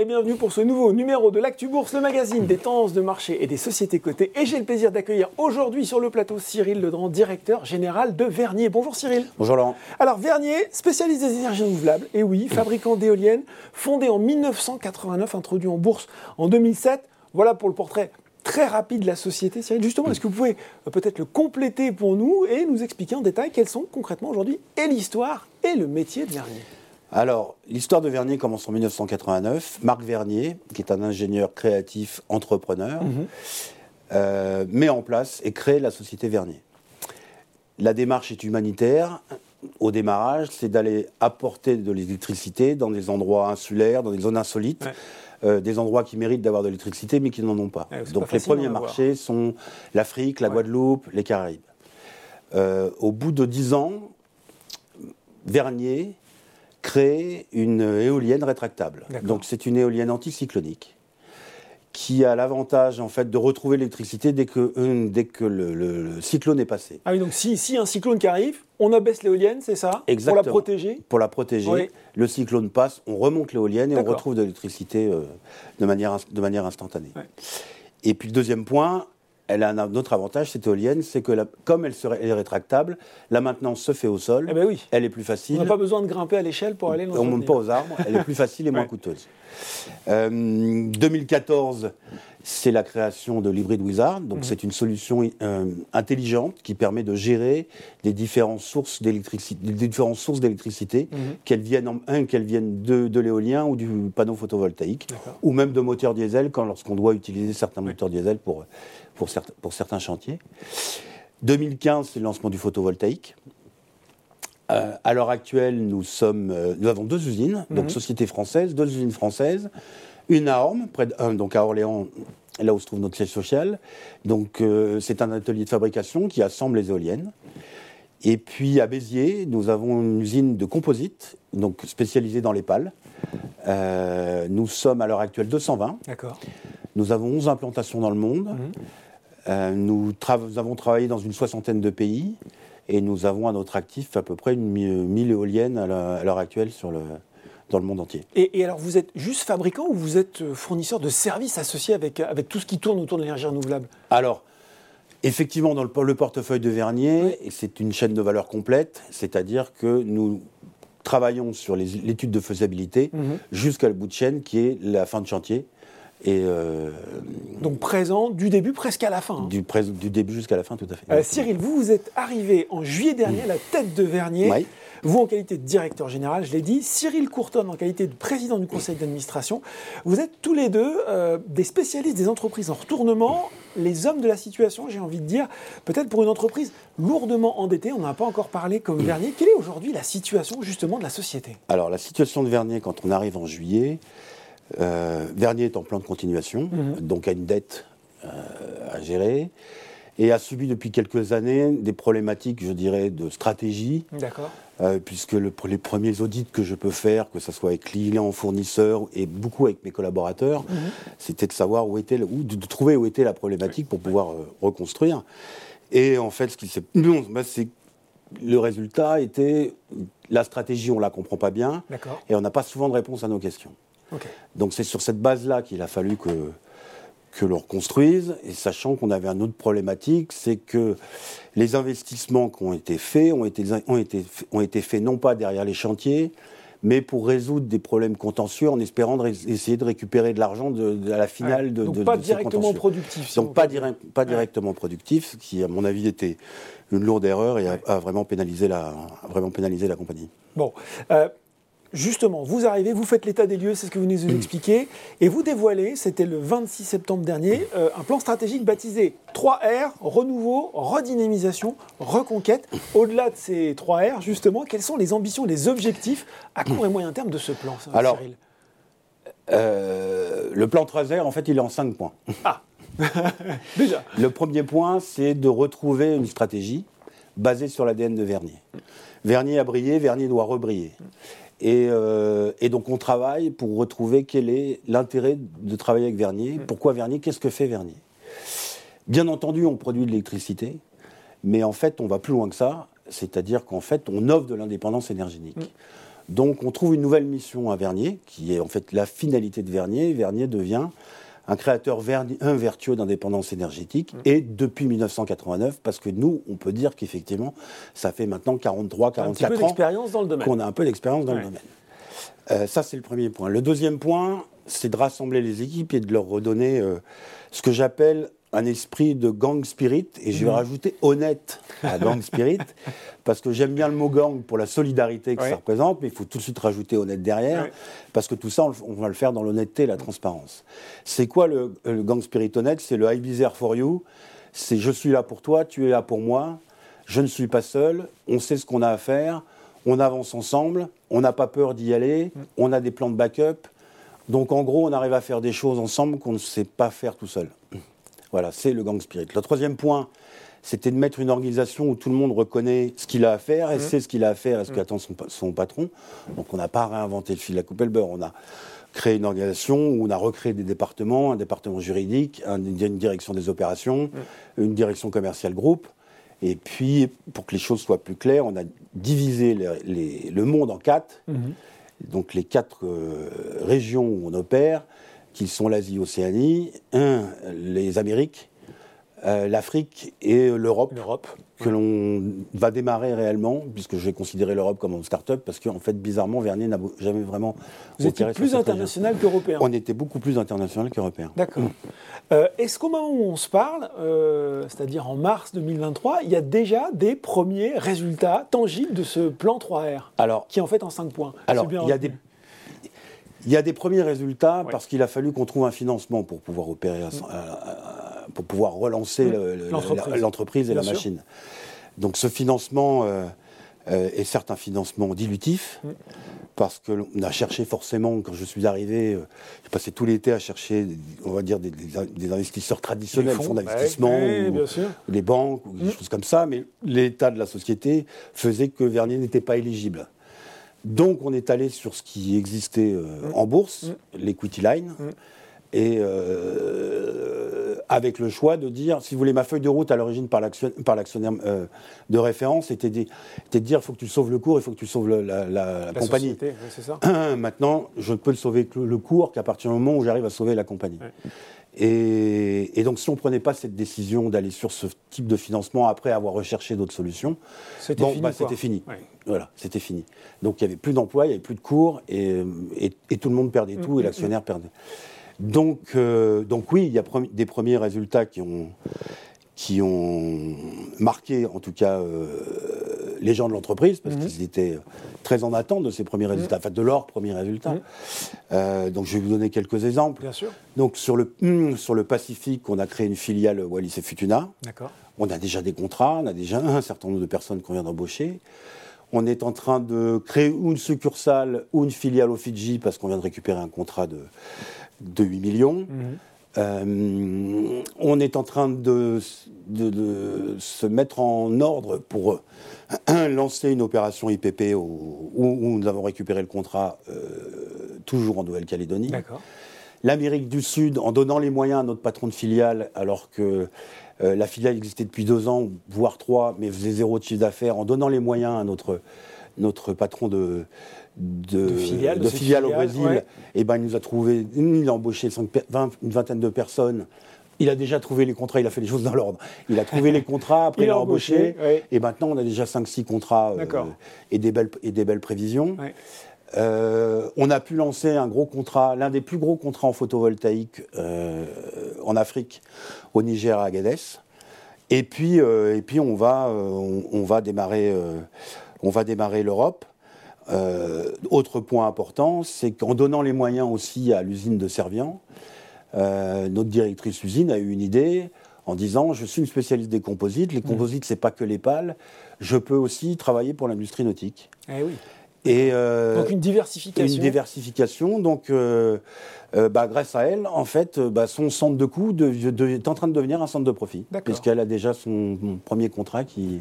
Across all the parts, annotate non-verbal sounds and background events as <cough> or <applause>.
et bienvenue pour ce nouveau numéro de l'Actu Bourse, le magazine des tendances de marché et des sociétés cotées. Et j'ai le plaisir d'accueillir aujourd'hui sur le plateau Cyril Ledrand, directeur général de Vernier. Bonjour Cyril. Bonjour Laurent. Alors Vernier, spécialiste des énergies renouvelables, et oui, fabricant d'éoliennes, fondé en 1989, introduit en bourse en 2007. Voilà pour le portrait très rapide de la société. Cyril, justement, est-ce que vous pouvez euh, peut-être le compléter pour nous et nous expliquer en détail quels sont concrètement aujourd'hui et l'histoire et le métier de Vernier? Alors, l'histoire de Vernier commence en 1989. Marc Vernier, qui est un ingénieur créatif, entrepreneur, mhm. euh, met en place et crée la société Vernier. La démarche est humanitaire. Au démarrage, c'est d'aller apporter de l'électricité dans des endroits insulaires, dans des zones insolites. Euh, des endroits qui méritent d'avoir de l'électricité mais qui n'en ont pas. Donc les premiers marchés sont l'Afrique, la Guadeloupe, les Caraïbes. Euh, au bout de dix ans, Vernier créer une éolienne rétractable. Donc c'est une éolienne anticyclonique qui a l'avantage en fait de retrouver l'électricité dès que, euh, dès que le, cyclone est passé. Ah oui, donc si, si un cyclone qui arrive, on abaisse l'éolienne, c'est ça? Exactement. Pour la protéger? Pour la protéger. Le cyclone passe, on remonte l'éolienne et on retrouve de l'électricité euh, de, manière, de manière instantanée. Et puis le deuxième point, elle a un autre avantage, cette éolienne, c'est que comme elle, serait, est rétractable, la maintenance se fait au sol. Eh ben oui. Elle est plus facile. On n'a pas besoin de grimper à l'échelle pour aller dans On ne monte pas aux arbres. Elle est plus facile et moins coûteuse. 2014, euh, c'est la création de l'Hybrid Wizard. Donc, mhm. c'est une solution euh, intelligente qui permet de gérer des différentes sources d'électricité, différentes sources d'électricité, mhm. qu'elles viennent, qu'elles viennent de, l'éolien ou du panneau photovoltaïque, ou même de moteurs diesel, quand lorsqu'on doit utiliser certains moteurs diesel pour, pour, certains, pour certains chantiers. 2015, c'est le lancement du photovoltaïque. Euh, à l'heure actuelle, nous, sommes, nous avons deux usines, donc mhm. société française, deux usines françaises une à Orme, près de, donc à Orléans, là où se trouve notre siège social. Donc euh, c'est un atelier de fabrication qui assemble les éoliennes. Et puis à Béziers, nous avons une usine de composite, donc spécialisée dans les pales. Euh, nous sommes à l'heure actuelle 220. D'accord. Nous avons 11 implantations dans le monde. Mhm. Euh, nous, avons travaillé dans une soixantaine de pays et nous avons à notre actif à peu près une 1000 éoliennes à l'heure actuelle sur le, dans le monde entier. Et, alors, vous êtes juste fabricant ou vous êtes euh, fournisseur de services associés avec, avec tout ce qui tourne autour de l'énergie renouvelable? Alors, effectivement, dans le, portefeuille de Vernier, c'est une chaîne de valeur complète, c'est-à-dire que nous travaillons sur l'étude de faisabilité mhm. jusqu'à le bout de chaîne qui est la fin de chantier. Et euh, Donc présent du début presque à la fin. Hein. Du, du, début jusqu'à la fin, tout à fait. Euh, Cyril, vous, vous êtes arrivé en juillet dernier à la tête de Vernier. Oui. Vous en qualité de directeur général, je l'ai dit, Cyril Courton en qualité de président du conseil d'administration. Vous êtes tous les deux euh, des spécialistes des entreprises en retournement, les hommes de la situation, j'ai envie de dire, peut-être pour une entreprise lourdement endettée, on n'en a pas encore parlé comme Vernier. Quelle est aujourd'hui la situation justement de la société? Alors la situation de Vernier quand on arrive en juillet, Vernier est en plan de continuation, mhm. donc a une dette euh, à gérer et a subi depuis quelques années des problématiques, je dirais, de stratégie. D'accord. Euh, puisque le, les premiers audits que je peux faire, que ce soit avec clients, fournisseurs et beaucoup avec mes collaborateurs, mhm. c'était de savoir où était, ou de, trouver où était la problématique pour pouvoir euh, reconstruire. Et en fait, ce qui s'est, non, bah, c'est le résultat était la stratégie, on la comprend pas bien, et on n'a pas souvent de réponse à nos questions. Donc c'est sur cette base-là qu'il a fallu que que l'on reconstruise, et sachant qu'on avait une autre problématique, c'est que les investissements qui ont été faits ont été, ont été, ont été faits non pas derrière les chantiers, mais pour résoudre des problèmes contentieux en espérant essayer de récupérer de l'argent à la finale de, donc pas directement productif. donc pas, pas directement productif, ce qui à mon avis était une lourde erreur et a, vraiment pénalisé la, vraiment pénalisé la compagnie. Bon, euh, Justement, vous arrivez, vous faites l'état des lieux, c'est ce que vous nous expliquez, et vous dévoilez, c'était le 26 septembre dernier, euh, un plan stratégique baptisé 3R, renouveau, redynamisation, reconquête. Au-delà de ces 3R, justement, quelles sont les ambitions, les objectifs à court et moyen terme de ce plan, Alors, euh, le plan 3R, en fait, il est en 5 points. Ah <laughs> Déjà Le premier point, c'est de retrouver une stratégie basée sur l'ADN de Vernier. Vernier a brillé, Vernier doit rebriller. Euh, et, donc on travaille pour retrouver quel est l'intérêt de travailler avec Vernier. Mm. Pourquoi Vernier? Qu'est-ce que fait Vernier? Bien entendu, on produit de l'électricité, mais en fait, on va plus loin que ça. C'est-à-dire qu'en fait, on offre de l'indépendance énergétique. Mm. Donc on trouve une nouvelle mission à Vernier, qui est en fait la finalité de Vernier. Vernier devient un créateur un vertueux d'indépendance énergétique, mmh. et depuis 1989, parce que nous, on peut dire qu'effectivement, ça fait maintenant 43, 44 ans qu'on a un peu d'expérience dans le domaine. Euh, ça, c'est le premier point. Le deuxième point, c'est de rassembler les équipes et de leur redonner euh, ce que j'appelle un esprit de gang spirit, et je vais mmh. rajouter honnête à gang spirit, <laughs> parce que j'aime bien le mot gang pour la solidarité que ça représente, mais il faut tout de suite rajouter honnête derrière, parce que tout ça, on, va le faire dans l'honnêteté et la transparence. C'est quoi le, gang spirit honnête? C'est le I be there for you, c'est je suis là pour toi, tu es là pour moi, je ne suis pas seul, on sait ce qu'on a à faire, on avance ensemble, on n'a pas peur d'y aller, mmh. on a des plans de backup, donc en gros, on arrive à faire des choses ensemble qu'on ne sait pas faire tout seul. Voilà, c'est le gang spirit. Le troisième point, c'était de mettre une organisation où tout le monde reconnaît ce qu'il a à faire et mmh. sait ce qu'il a à faire et ce mmh. qu'attend son, patron. Donc on n'a pas réinventé le fil de la coupe et le beurre. On a créé une organisation où on a recréé des départements, un département juridique, une direction des opérations, mmh. une direction commerciale groupe. Et puis, pour que les choses soient plus claires, on a divisé le monde en quatre. Donc les quatre euh, régions où on opère, qui sont l'Asie-Océanie, un, les Amériques, euh, l'Afrique et l'Europe, que l'on va démarrer réellement, puisque je vais considérer l'Europe comme une start-up, parce qu'en fait, bizarrement, Vernier n'a jamais vraiment. Vous étiez plus international qu'européen On était beaucoup plus international qu'européen. D'accord. Mm. Euh, est-ce qu'au moment où on se parle, euh, c'est-à-dire en mars 2023, il y a déjà des premiers résultats tangibles de ce plan 3R alors, Qui est en fait en 5 points? Alors, il y a des il y a des premiers résultats parce qu'il a fallu qu'on trouve un financement pour pouvoir opérer, mm. pour pouvoir relancer mm. l'entreprise et la machine. Donc ce financement euh, euh, est certes un financement dilutif. Mm. Parce qu'on a cherché forcément, quand je suis arrivé, euh, j'ai passé tout l'été à chercher, on va dire, des, investisseurs traditionnels, fonds, d'investissement, des banques, ou des choses comme ça, mais l'état de la société faisait que Vernier n'était pas éligible. Donc on est allé sur ce qui existait euh, mm. en bourse, mm. l'equity line, mm. et euh, avec le choix de dire, si vous voulez, ma feuille de route à l'origine par l'actionnaire euh, de référence était de, dire, il faut que tu sauves le cours, il faut que tu sauves la, compagnie. ça. <clears throat> Maintenant, je ne peux le sauver le cours qu'à partir du moment où j'arrive à sauver la compagnie. Et, donc, si on ne prenait pas cette décision d'aller sur ce type de financement après avoir recherché d'autres solutions, c'était fini. Bah, c'était fini. Voilà, c'était fini. Donc, il n'y avait plus d'emplois, il n'y avait plus de cours, et, tout le monde perdait tout, et mm, mm, l'actionnaire mm. perdait. Donc, euh, donc oui, il y a des premiers résultats qui ont, qui ont marqué, en tout cas, euh, les gens de l'entreprise, parce mhm. qu'ils étaient très en attente de ces premiers mhm. résultats, enfin de leurs premiers résultats. Mhm. Euh, donc je vais vous donner quelques exemples. Bien sûr. Donc sur le, hmm, sur le Pacifique, on a créé une filiale Wallis et Futuna. D'accord. On a déjà des contrats, on a déjà un certain nombre de personnes qu'on vient d'embaucher. On est en train de créer une succursale ou une filiale au Fidji parce qu'on vient de récupérer un contrat de, de 8 millions. Euh, on est en train de, se mettre en ordre pour euh, <clears throat> lancer une opération IPP où, nous avons récupéré le contrat euh, toujours en Nouvelle-Calédonie. L'Amérique du Sud, en donnant les moyens à notre patron de filiale, alors que la filiale existait depuis deux ans, voire trois, mais faisait zéro de chiffre d'affaires, en donnant les moyens à notre, notre patron de, de, filiales, au Brésil, et eh ben, il nous a trouvé, il a embauché une vingtaine de personnes. Il a déjà trouvé les contrats, il a fait les choses dans l'ordre. Il a trouvé les contrats, après <laughs> il, a embauché, et maintenant on a déjà 5-6 contrats euh, et, des belles, et des belles prévisions. Euh, on a pu lancer un gros contrat, l'un des plus gros contrats en photovoltaïque euh, en Afrique, au Niger à Agadez. Et puis, et puis on va, on, va démarrer, on va démarrer l'Europe. Autre point important, c'est qu'en donnant les moyens aussi à l'usine de Servian, euh, notre directrice usine a eu une idée en disant je suis une spécialiste des composites. Les mmh. composites, c'est pas que les pales. Je peux aussi travailler pour l'industrie nautique. Eh oui. Et euh, donc une diversification. Une diversification. Donc, bah, grâce à elle, en fait, bah, son centre de coût est en train de devenir un centre de profit, puisqu'elle a déjà son premier contrat qui,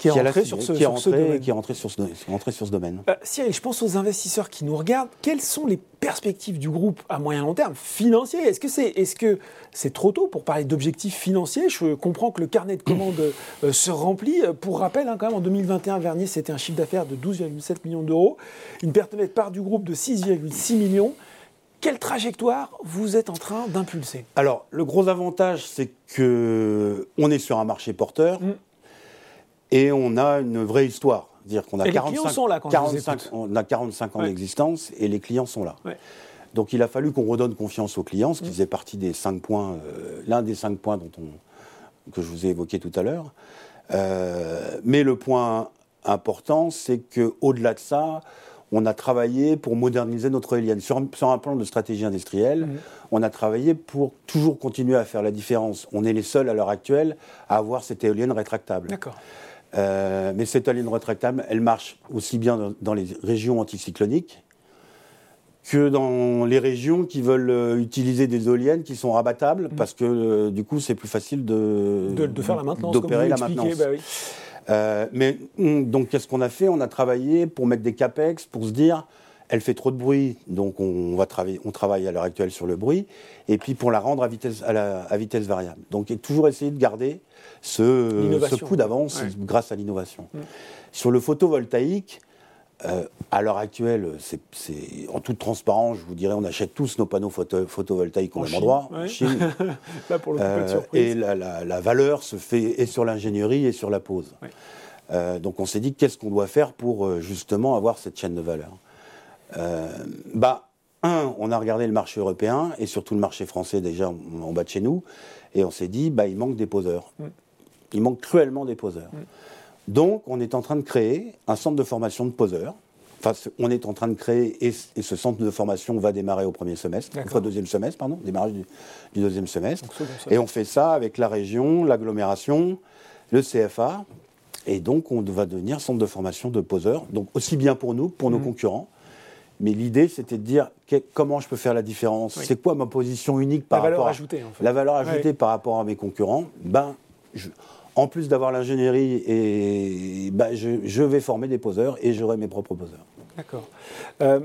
qui est rentré sur ce, domaine. Qui est rentré sur ce, domaine. Euh, Cyril, je pense aux investisseurs qui nous regardent. Quelles sont les perspectives du groupe à moyen long terme financier? Est-ce que c'est est -ce c'est trop tôt pour parler d'objectifs financiers? Je comprends que le carnet de commandes <coughs> euh, se remplit. Pour rappel, hein, quand même, en 2021, Vernier, c'était un chiffre d'affaires de 12,7 millions d'euros, une perte nette part du groupe de 6,6 millions. Quelle trajectoire vous êtes en train d'impulser? Alors, le gros avantage, c'est que on est sur un marché porteur. Mm. Et on a une vraie histoire. Dire qu'on a et 45, les clients sont là quand 45, on a 45 ans d'existence et les clients sont là. Donc il a fallu qu'on redonne confiance aux clients, ce qui mm. faisait partie des cinq points, euh, l'un des cinq points dont on, que je vous ai évoqué tout à l'heure. Euh, mais le point important, c'est qu'au-delà de ça, on a travaillé pour moderniser notre éolienne. Sur, un plan de stratégie industrielle, mm. on a travaillé pour toujours continuer à faire la différence. On est les seuls à l'heure actuelle à avoir cette éolienne rétractable. D'accord. Euh, mais cette éolienne rétractable, elle marche aussi bien dans, les régions anticycloniques que dans les régions qui veulent euh, utiliser des éoliennes qui sont rabattables, mm. parce que euh, du coup, c'est plus facile de, de, faire la maintenance, d'opérer la maintenance. Bah mais mm, donc, qu'est-ce qu'on a fait? On a travaillé pour mettre des capex, pour se dire, elle fait trop de bruit, donc on, va travailler, on travaille à l'heure actuelle sur le bruit, et puis pour la rendre à vitesse, à, vitesse variable. Donc, toujours essayer de garder ce, coup d'avance grâce à l'innovation. Mm. Sur le photovoltaïque, euh, à l'heure actuelle, c'est en toute transparence, je vous dirais, on achète tous nos panneaux photovoltaïques au même endroit, en Chine. <laughs> Là, pour le euh, et la, valeur se fait et sur l'ingénierie et sur la pose. Euh, donc on s'est dit qu'est-ce qu'on doit faire pour justement avoir cette chaîne de valeur? bah, un, on a regardé le marché européen et surtout le marché français déjà en, bas de chez nous, et on s'est dit, bah, il manque des poseurs. Mm. Il manque cruellement des poseurs. Donc, on est en train de créer un centre de formation de poseurs. Enfin, on est en train de créer, et, ce centre de formation va démarrer au premier semestre, au deuxième semestre, pardon, démarrage du, deuxième semestre. et on fait ça avec la région, l'agglomération, le CFA, et donc on va devenir centre de formation de poseurs, donc aussi bien pour nous, pour nos mm. concurrents. Mais l'idée, c'était de dire comment je peux faire la différence? C'est quoi ma position unique par la rapport valeur ajoutée, à, la valeur ajoutée par rapport à mes concurrents? Ben, je, en plus d'avoir l'ingénierie, et, bah, je, vais former des poseurs et j'aurai mes propres poseurs. D'accord. Euh,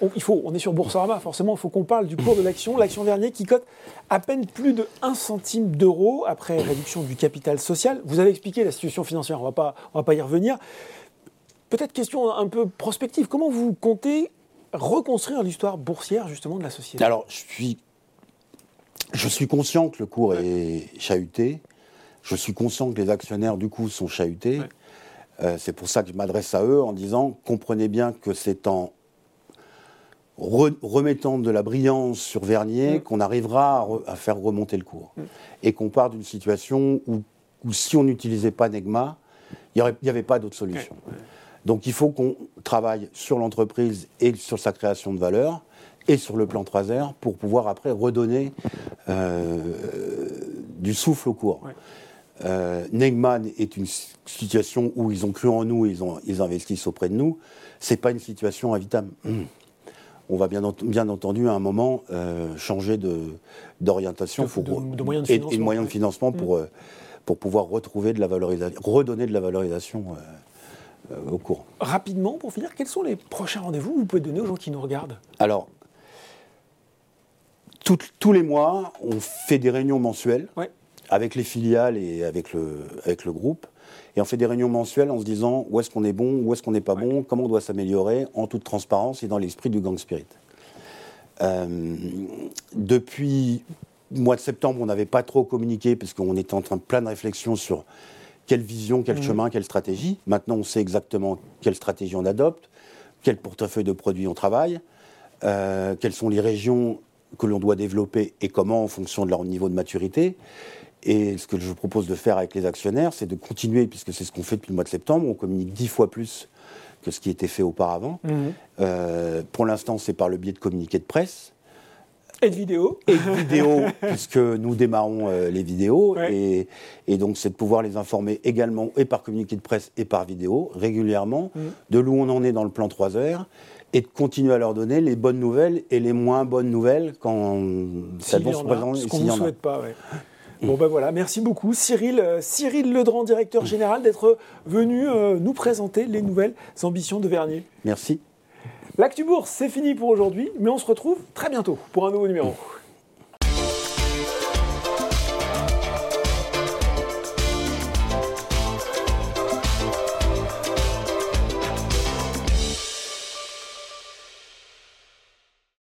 on, il faut, on est sur Boursorama, forcément, il faut qu'on parle du cours de l'action. L'action dernier qui cote à peine plus de 1 centime d'euro après réduction du capital social. Vous avez expliqué la situation financière, on ne va pas y revenir. Peut-être question un peu prospective. Comment vous comptez reconstruire l'histoire boursière justement de la société? Alors, je suis, je suis conscient que le cours est chahuté. Je suis conscient que les actionnaires, du coup, sont chahutés. Euh, c'est pour ça que je m'adresse à eux en disant comprenez bien que c'est en remettant de la brillance sur Vernier mm. qu'on arrivera à, faire remonter le cours. Mm. Et qu'on part d'une situation où, si on n'utilisait pas Negma, il n'y avait pas d'autre solution. Donc il faut qu'on travaille sur l'entreprise et sur sa création de valeur et sur le plan 3R pour pouvoir après redonner euh, du souffle au cours. Euh, Negman est une situation où ils ont cru en nous, ils, ont, ils investissent auprès de nous. C'est pas une situation invitable. On va bien, bien entendu à un moment euh, changer d'orientation de, de, de, moyens de et, de moyens de financement pour, mmh. pour pouvoir retrouver de la valorisation, redonner de la valorisation au cours. Rapidement, pour finir, quels sont les prochains rendez-vous que vous pouvez donner aux gens qui nous regardent? Alors, tous les mois, on fait des réunions mensuelles avec les filiales et avec le, avec le groupe. Et on fait des réunions mensuelles en se disant où est-ce qu'on est bon, où est-ce qu'on n'est pas bon, comment on doit s'améliorer en toute transparence et dans l'esprit du gang spirit. Euh, depuis le mois de septembre, on n'avait pas trop communiqué parce qu'on était en train de plein de réflexions sur quelle vision, quel mmh. chemin, quelle stratégie. Maintenant, on sait exactement quelle stratégie on adopte, quel portefeuille de produits on travaille, euh, quelles sont les régions que l'on doit développer et comment en fonction de leur niveau de maturité. Et ce que je propose de faire avec les actionnaires, c'est de continuer, puisque c'est ce qu'on fait depuis le mois de septembre, on communique dix fois plus que ce qui était fait auparavant. Mmh. Euh, pour l'instant, c'est par le biais de communiqués de presse. Et de vidéos. Et de vidéos, <laughs> puisque nous démarrons euh, les vidéos. Et, donc, c'est de pouvoir les informer également, et par communiqué de presse, et par vidéo, régulièrement, mmh. de l'où on en est dans le plan 3 heures, et de continuer à leur donner les bonnes nouvelles et les moins bonnes nouvelles quand ça vont se présenter. Ce qu'on ne souhaite pas, Bon ben voilà, merci beaucoup Cyril, Cyril Ledrand, directeur général, d'être venu nous présenter les nouvelles ambitions de Vernier. Merci. L'actu bourse, c'est fini pour aujourd'hui, mais on se retrouve très bientôt pour un nouveau numéro.